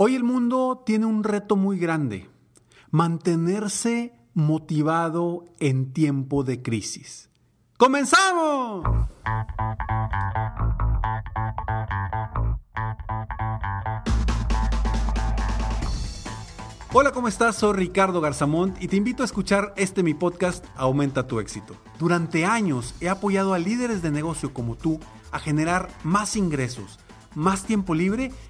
Hoy el mundo tiene un reto muy grande, mantenerse motivado en tiempo de crisis. ¡Comenzamos! Hola, ¿cómo estás? Soy Ricardo Garzamont y te invito a escuchar este mi podcast Aumenta tu éxito. Durante años he apoyado a líderes de negocio como tú a generar más ingresos, más tiempo libre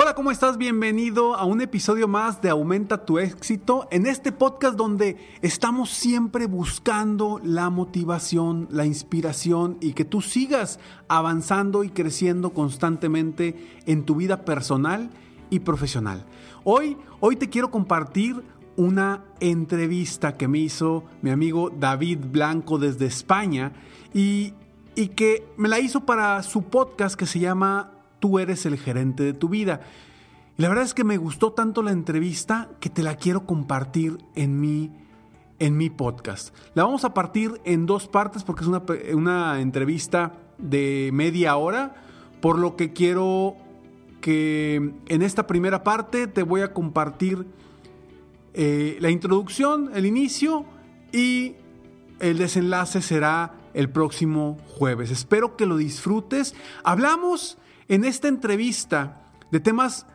Hola, ¿cómo estás? Bienvenido a un episodio más de Aumenta tu éxito, en este podcast donde estamos siempre buscando la motivación, la inspiración y que tú sigas avanzando y creciendo constantemente en tu vida personal y profesional. Hoy, hoy te quiero compartir una entrevista que me hizo mi amigo David Blanco desde España y, y que me la hizo para su podcast que se llama Tú eres el gerente de tu vida. Y la verdad es que me gustó tanto la entrevista que te la quiero compartir en mi, en mi podcast. La vamos a partir en dos partes porque es una, una entrevista de media hora, por lo que quiero que en esta primera parte te voy a compartir eh, la introducción, el inicio y el desenlace será el próximo jueves. Espero que lo disfrutes. Hablamos en esta entrevista de temas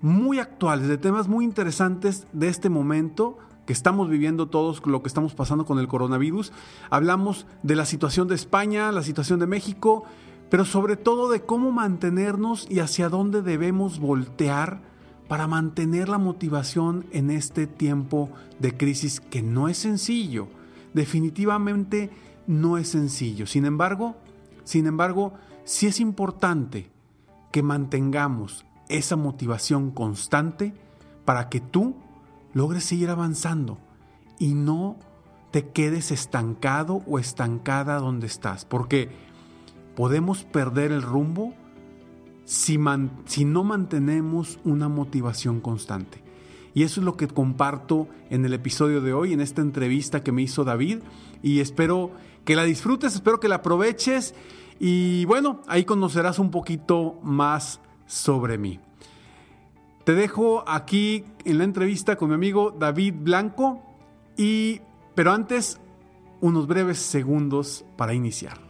muy actuales, de temas muy interesantes de este momento que estamos viviendo todos, lo que estamos pasando con el coronavirus. Hablamos de la situación de España, la situación de México, pero sobre todo de cómo mantenernos y hacia dónde debemos voltear para mantener la motivación en este tiempo de crisis que no es sencillo. Definitivamente no es sencillo. Sin embargo, sin embargo, sí es importante que mantengamos esa motivación constante para que tú logres seguir avanzando y no te quedes estancado o estancada donde estás. Porque podemos perder el rumbo si, si no mantenemos una motivación constante. Y eso es lo que comparto en el episodio de hoy, en esta entrevista que me hizo David. Y espero que la disfrutes, espero que la aproveches. Y bueno, ahí conocerás un poquito más sobre mí. Te dejo aquí en la entrevista con mi amigo David Blanco. Y, pero antes, unos breves segundos para iniciar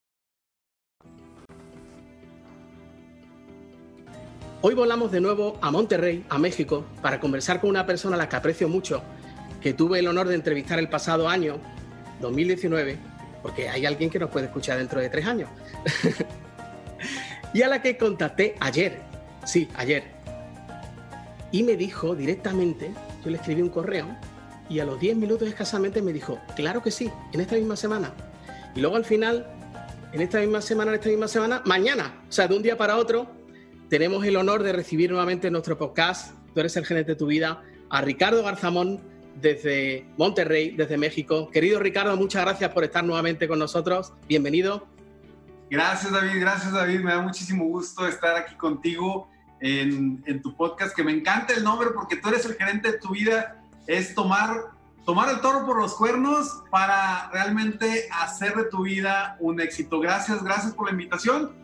Hoy volamos de nuevo a Monterrey, a México, para conversar con una persona a la que aprecio mucho, que tuve el honor de entrevistar el pasado año, 2019, porque hay alguien que nos puede escuchar dentro de tres años, y a la que contacté ayer, sí, ayer, y me dijo directamente, yo le escribí un correo, y a los 10 minutos escasamente me dijo, claro que sí, en esta misma semana. Y luego al final, en esta misma semana, en esta misma semana, mañana, o sea, de un día para otro, tenemos el honor de recibir nuevamente en nuestro podcast, Tú eres el gerente de tu vida, a Ricardo Garzamón desde Monterrey, desde México. Querido Ricardo, muchas gracias por estar nuevamente con nosotros. Bienvenido. Gracias David, gracias David. Me da muchísimo gusto estar aquí contigo en, en tu podcast, que me encanta el nombre porque tú eres el gerente de tu vida. Es tomar, tomar el toro por los cuernos para realmente hacer de tu vida un éxito. Gracias, gracias por la invitación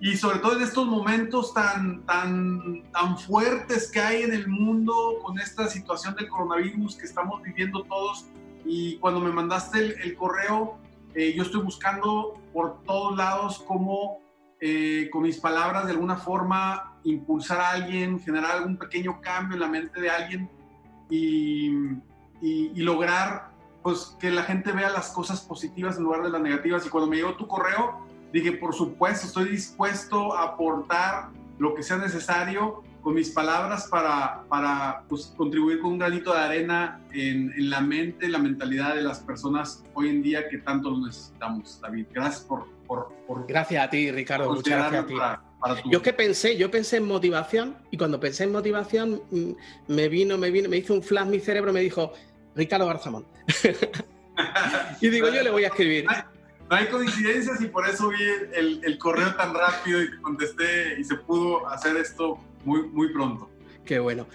y sobre todo en estos momentos tan, tan, tan fuertes que hay en el mundo con esta situación del coronavirus que estamos viviendo todos. Y cuando me mandaste el, correo, eh, yo estoy buscando por todos lados cómo eh, con mis palabras de alguna forma impulsar a alguien, generar algún pequeño cambio en la mente de alguien y, y, lograr pues, que la gente vea las cosas positivas en lugar de las negativas. Y cuando me llegó tu correo, Dije, por supuesto, estoy dispuesto a aportar lo que sea necesario con mis palabras para, para pues, contribuir con un granito de arena en, en, la mente, la mentalidad de las personas hoy en día que tanto lo necesitamos, David. Gracias por... por, por gracias a ti, Ricardo. Muchas gracias a ti. Para, para tu... Yo que pensé, yo pensé en motivación y cuando pensé en motivación mm, me vino, me vino, me hizo un flash mi cerebro, me dijo, Ricardo Garzamón. y digo, yo le voy a escribir no hay coincidencias y por eso vi el, el, correo tan rápido y contesté y se pudo hacer esto muy, muy pronto. Qué bueno.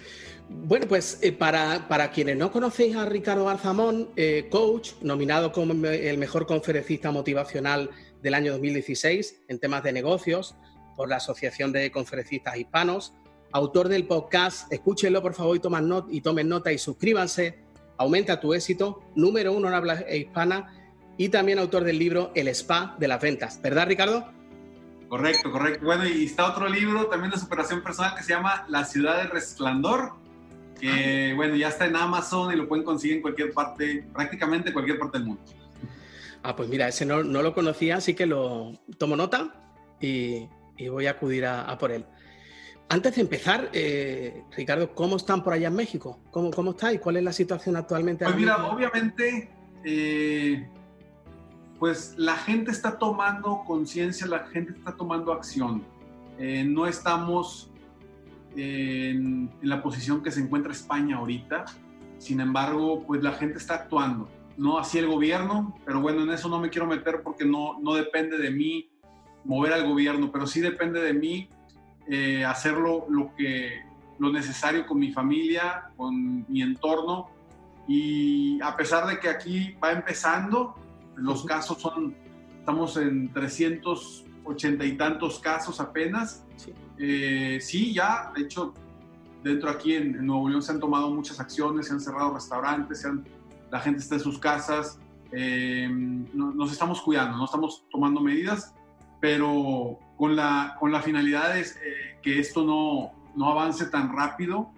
Bueno, pues eh, para, para, quienes no conocéis a Ricardo Alzamón, eh, coach, nominado como el mejor conferencista motivacional del año 2016 en temas de negocios por la Asociación de Conferencistas Hispanos, autor del podcast, escúchenlo por favor y tomen nota y suscríbanse, aumenta tu éxito, número uno en habla hispana y también autor del libro El Spa de las Ventas. ¿Verdad, Ricardo? Correcto, correcto. Bueno, y está otro libro también de superación personal que se llama La Ciudad del Resplandor, que ah. bueno, ya está en Amazon y lo pueden conseguir en cualquier parte, prácticamente cualquier parte del mundo. Ah, pues mira, ese no, no lo conocía, así que lo tomo nota y, y voy a acudir a, a, por él. Antes de empezar, eh, Ricardo, ¿cómo están por allá en México? ¿Cómo, cómo está y cuál es la situación actualmente? Pues mira, obviamente eh, pues la gente está tomando conciencia, la gente está tomando acción. Eh, no estamos en, la posición que se encuentra España ahorita, sin embargo, pues la gente está actuando. No así el gobierno, pero bueno, en eso no me quiero meter porque no, no depende de mí mover al gobierno, pero sí depende de mí eh, hacerlo lo, que, lo necesario con mi familia, con mi entorno. Y a pesar de que aquí va empezando, los casos son, estamos en 380 y tantos casos apenas. Sí, eh, sí ya, de hecho, dentro aquí en, en, Nuevo León se han tomado muchas acciones, se han cerrado restaurantes, se han, la gente está en sus casas, eh, no, nos estamos cuidando, no estamos tomando medidas, pero con la, con la finalidad de eh, que esto no, no avance tan rápido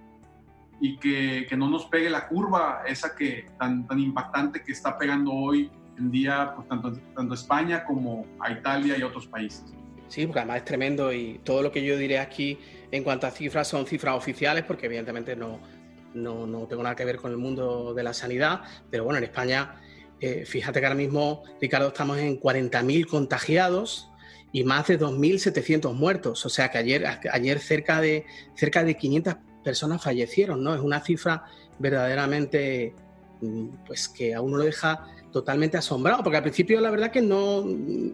y que, que, no nos pegue la curva esa que tan, tan impactante que está pegando hoy en día pues, tanto, España como a Italia y otros países. Sí, porque además es tremendo y todo lo que yo diré aquí en cuanto a cifras son cifras oficiales porque evidentemente no, no, no tengo nada que ver con el mundo de la sanidad, pero bueno, en España, eh, fíjate que ahora mismo, Ricardo, estamos en 40.000 contagiados y más de 2.700 muertos, o sea que ayer, ayer cerca, de, cerca de 500 personas fallecieron, ¿no? Es una cifra verdaderamente, mm, pues que a uno lo deja totalmente asombrado, porque al principio la verdad que no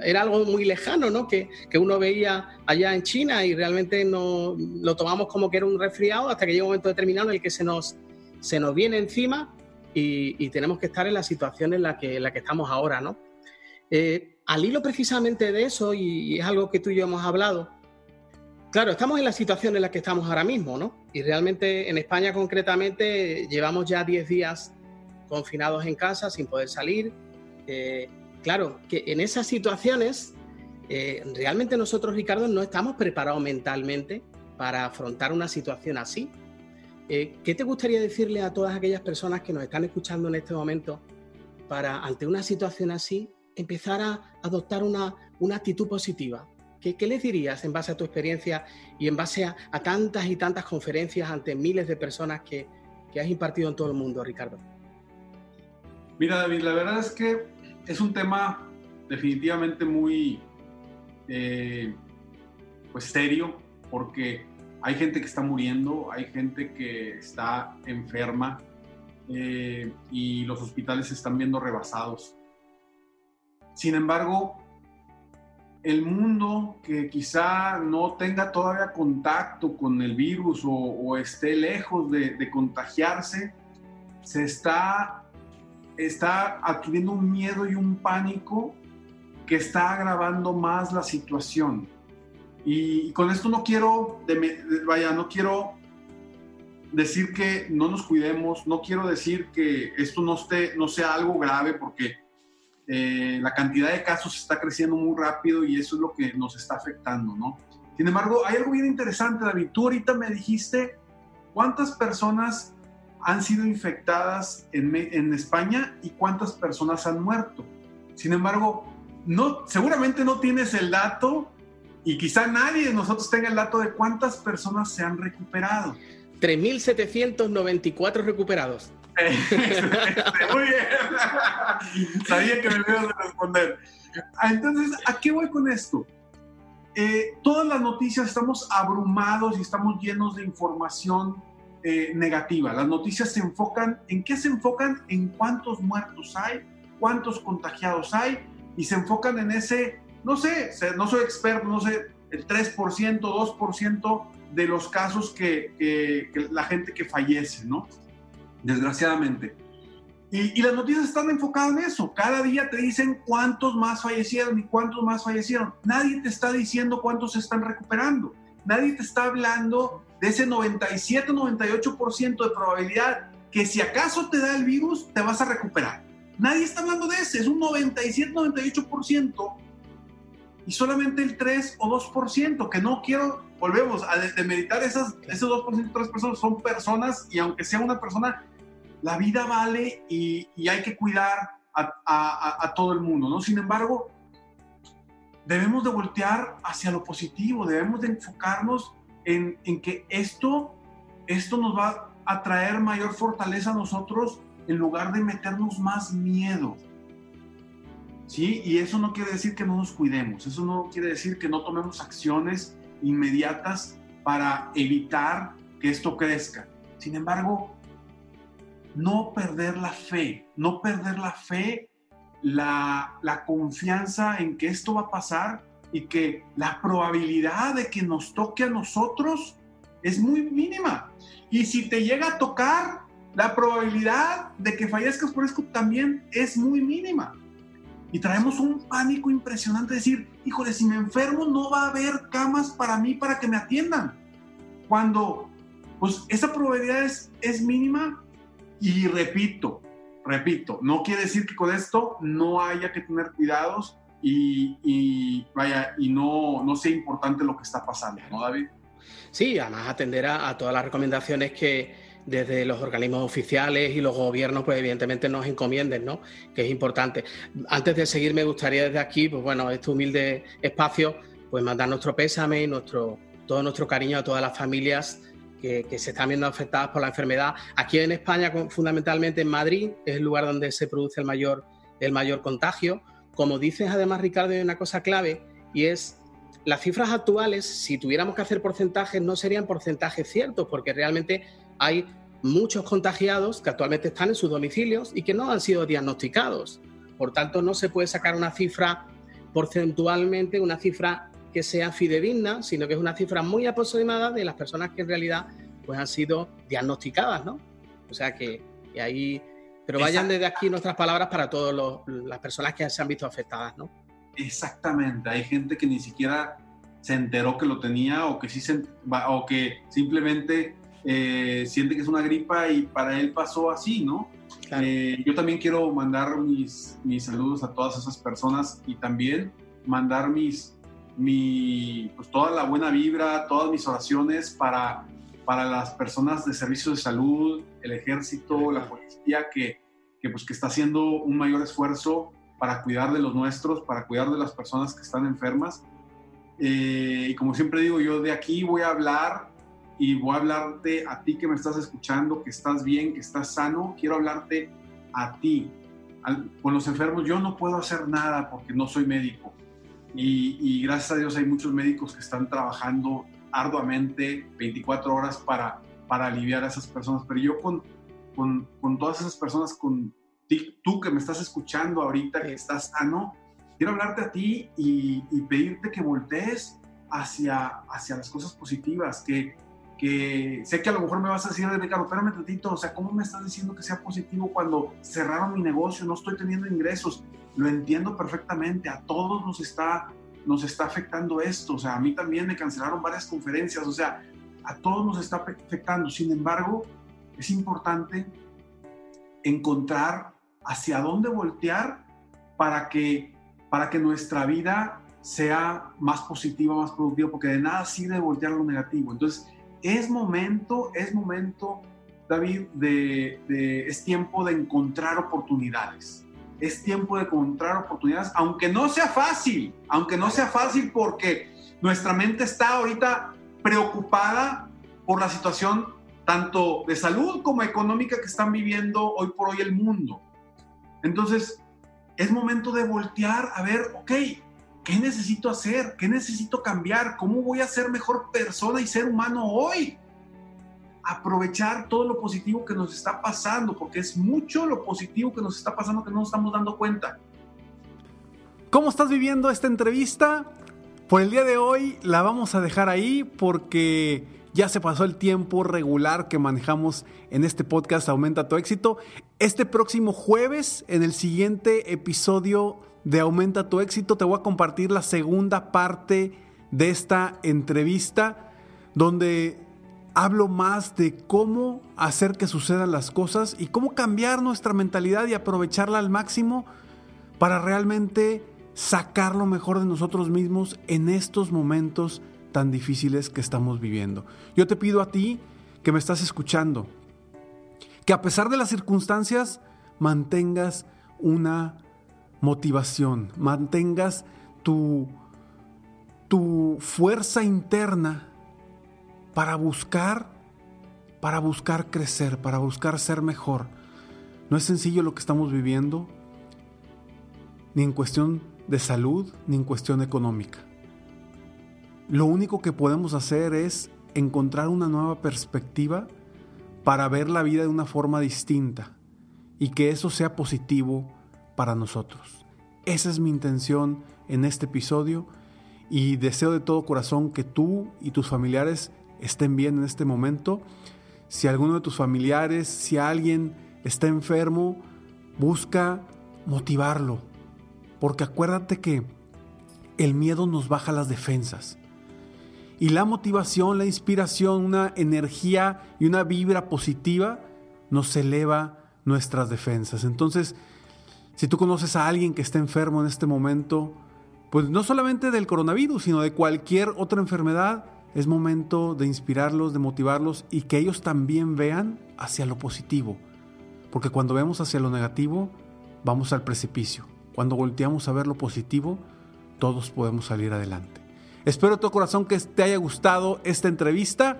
era algo muy lejano, ¿no? Que, que, uno veía allá en China y realmente no lo tomamos como que era un resfriado hasta que llega un momento determinado en el que se nos, se nos viene encima y, tenemos que estar en la situación en la que, la que estamos ahora, ¿no? Eh, al hilo precisamente de eso, y, es algo que tú y yo hemos hablado, claro, estamos en la situación en la que estamos ahora mismo, ¿no? Y realmente en España concretamente llevamos ya 10 días confinados en casa sin poder salir. Claro, que en esas situaciones eh, realmente nosotros, Ricardo, no estamos preparados mentalmente para afrontar una situación así. Eh, ¿Qué te gustaría decirle a todas aquellas personas que nos están escuchando en este momento para, ante una situación así, empezar a adoptar una, una actitud positiva? ¿Qué, ¿Qué, les dirías en base a tu experiencia y en base a, a tantas y tantas conferencias ante miles de personas que, que has impartido en todo el mundo, Ricardo? Mira, David, la verdad es que es un tema definitivamente muy eh, pues serio, porque hay gente que está muriendo, hay gente que está enferma eh, y los hospitales se están viendo rebasados. Sin embargo, el mundo que quizá no tenga todavía contacto con el virus o, esté lejos de, de contagiarse, se está está adquiriendo un miedo y un pánico que está agravando más la situación. Y, con esto no quiero, vaya, no quiero decir que no nos cuidemos, no quiero decir que esto no, esté, no sea algo grave porque eh, la cantidad de casos está creciendo muy rápido y eso es lo que nos está afectando, ¿no? Sin embargo, hay algo bien interesante, David. Tú ahorita me dijiste cuántas personas han sido infectadas en, España y cuántas personas han muerto. Sin embargo, no, seguramente no tienes el dato y quizá nadie de nosotros tenga el dato de cuántas personas se han recuperado. 3.794 recuperados. Muy bien. Sabía que me ibas a responder. Ah, entonces, ¿a qué voy con esto? Eh, todas las noticias estamos abrumados y estamos llenos de información eh, negativa. Las noticias se enfocan, ¿en qué se enfocan? En cuántos muertos hay, cuántos contagiados hay, y se enfocan en ese, no sé, no soy experto, no sé, el 3%, 2% de los casos que, la gente que fallece, ¿no? Desgraciadamente. Y, y, las noticias están enfocadas en eso. Cada día te dicen cuántos más fallecieron y cuántos más fallecieron. Nadie te está diciendo cuántos se están recuperando. Nadie te está hablando de ese 97-98% de probabilidad que si acaso te da el virus, te vas a recuperar. Nadie está hablando de ese, es un 97-98% y solamente el 3 o 2%, que no quiero, volvemos a demeritar esas, esos 2%, 3% son personas y aunque sea una persona, la vida vale y, hay que cuidar a, a, todo el mundo, ¿no? Sin embargo, debemos de voltear hacia lo positivo, debemos de enfocarnos en, que esto, esto nos va a traer mayor fortaleza a nosotros en lugar de meternos más miedo. ¿Sí? Y eso no quiere decir que no nos cuidemos, eso no quiere decir que no tomemos acciones inmediatas para evitar que esto crezca. Sin embargo, no perder la fe, no perder la fe, la, la confianza en que esto va a pasar y que la probabilidad de que nos toque a nosotros es muy mínima. Y si te llega a tocar, la probabilidad de que fallezcas por esto también es muy mínima. Y traemos un pánico impresionante, decir, híjole, si me enfermo no va a haber camas para mí para que me atiendan. Cuando, pues esa probabilidad es, es mínima y repito, repito, no quiere decir que con esto no haya que tener cuidados y, vaya, y no, no sea importante lo que está pasando, ¿no, David? Sí, además atender a, todas las recomendaciones que, desde los organismos oficiales y los gobiernos, pues evidentemente nos encomienden, ¿no? Que es importante. Antes de seguir, me gustaría desde aquí, pues bueno, este humilde espacio, pues mandar nuestro pésame y nuestro, todo nuestro cariño a todas las familias que, se están viendo afectadas por la enfermedad. Aquí en España, fundamentalmente en Madrid, es el lugar donde se produce el mayor, el mayor contagio. Como dices además, Ricardo, hay una cosa clave y es las cifras actuales, si tuviéramos que hacer porcentajes, no serían porcentajes ciertos, porque realmente hay muchos contagiados que actualmente están en sus domicilios y que no han sido diagnosticados. Por tanto, no se puede sacar una cifra porcentualmente, una cifra que sea fidedigna, sino que es una cifra muy aproximada de las personas que en realidad pues, han sido diagnosticadas, ¿no? O sea que, ahí... Pero vayan desde aquí nuestras palabras para todas las personas que se han visto afectadas, ¿no? Exactamente, hay gente que ni siquiera se enteró que lo tenía o que, sí se, o que simplemente eh, siente que es una gripa y para él pasó así, ¿no? Eh, yo también quiero mandar mis, mis saludos a todas esas personas y también mandar mis, mi, pues toda la buena vibra, todas mis oraciones para, para las personas de servicios de salud, el ejército, la policía, que, que, pues, que está haciendo un mayor esfuerzo para cuidar de los nuestros, para cuidar de las personas que están enfermas. Eh, y como siempre digo, yo de aquí voy a hablar y voy a hablarte a ti que me estás escuchando, que estás bien, que estás sano. Quiero hablarte a ti. con los enfermos yo no puedo hacer nada porque no soy médico y, gracias a Dios hay muchos médicos que están trabajando arduamente 24 horas para, para aliviar a esas personas. Pero yo con, con, con todas esas personas, con tú que me estás escuchando ahorita, que estás sano, quiero hablarte a ti y, y pedirte que voltees hacia, hacia las cosas positivas, que, que sé que a lo mejor me vas a decir, Ricardo, espérame tantito, o sea, ¿cómo me estás diciendo que sea positivo cuando cerraron mi negocio, no estoy teniendo ingresos? Lo entiendo perfectamente, a todos nos está, está afectando esto, o sea, a mí también me cancelaron varias conferencias, o sea, a todos nos está afectando. Sin embargo, es importante encontrar hacia dónde voltear para que, para que nuestra vida sea más positiva, más productiva, porque de nada sirve voltear lo negativo. Entonces, es momento, es momento, David, de, es tiempo de encontrar oportunidades. Es tiempo de encontrar oportunidades, aunque no sea fácil, aunque no sea fácil porque nuestra mente está ahorita preocupada por la situación tanto de salud como económica que están viviendo hoy por hoy el mundo. Entonces, es momento de voltear a ver, ok, ¿Qué necesito hacer? ¿Qué necesito cambiar? ¿Cómo voy a ser mejor persona y ser humano hoy? Aprovechar todo lo positivo que nos está pasando, porque es mucho lo positivo que nos está pasando que no nos estamos dando cuenta. ¿Cómo estás viviendo esta entrevista? Por el día de hoy la vamos a dejar ahí porque ya se pasó el tiempo regular que manejamos en este podcast Aumenta tu éxito. Este próximo jueves, en el siguiente episodio de Aumenta tu éxito, te voy a compartir la segunda parte de esta entrevista donde hablo más de cómo hacer que sucedan las cosas y cómo cambiar nuestra mentalidad y aprovecharla al máximo para realmente sacar lo mejor de nosotros mismos en estos momentos tan difíciles que estamos viviendo. Yo te pido a ti que me estás escuchando, que a pesar de las circunstancias mantengas una motivación, mantengas tu, tu fuerza interna para buscar, para buscar crecer, para buscar ser mejor. No es sencillo lo que estamos viviendo, ni en cuestión de salud, ni en cuestión económica. Lo único que podemos hacer es encontrar una nueva perspectiva para ver la vida de una forma distinta y que eso sea positivo para nosotros. Esa es mi intención en este episodio y deseo de todo corazón que tú y tus familiares estén bien en este momento. Si alguno de tus familiares, si alguien está enfermo, busca motivarlo. Porque acuérdate que el miedo nos baja las defensas. Y la motivación, la inspiración, una energía y una vibra positiva nos eleva nuestras defensas. Entonces, si tú conoces a alguien que está enfermo en este momento, pues no solamente del coronavirus, sino de cualquier otra enfermedad, es momento de inspirarlos, de motivarlos y que ellos también vean hacia lo positivo. Porque cuando vemos hacia lo negativo, vamos al precipicio. Cuando volteamos a ver lo positivo, todos podemos salir adelante. Espero de todo corazón que te haya gustado esta entrevista.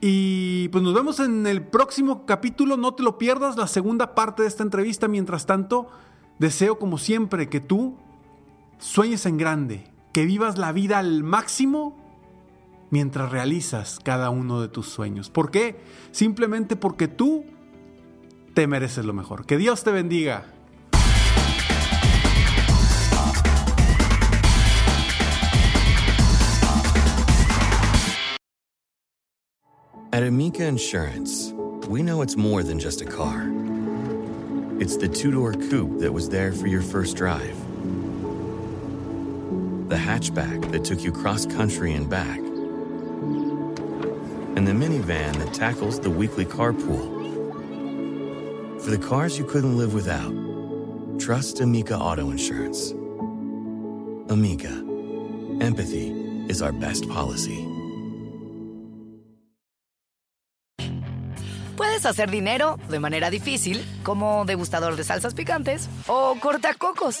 Y pues nos vemos en el próximo capítulo. No te lo pierdas, la segunda parte de esta entrevista. Mientras tanto, deseo como siempre que tú sueñes en grande, que vivas la vida al máximo mientras realizas cada uno de tus sueños. ¿Por qué? Simplemente porque tú te mereces lo mejor. Que Dios te bendiga. At Amica Insurance, we know it's more than just a car. It's the two door coupe that was there for your first drive, the hatchback that took you cross country and back, and the minivan that tackles the weekly carpool. For the cars you couldn't live without, trust Amica Auto Insurance. Amica, empathy is our best policy. Puedes hacer dinero de manera difícil, como degustador de salsas picantes, o cortacocos,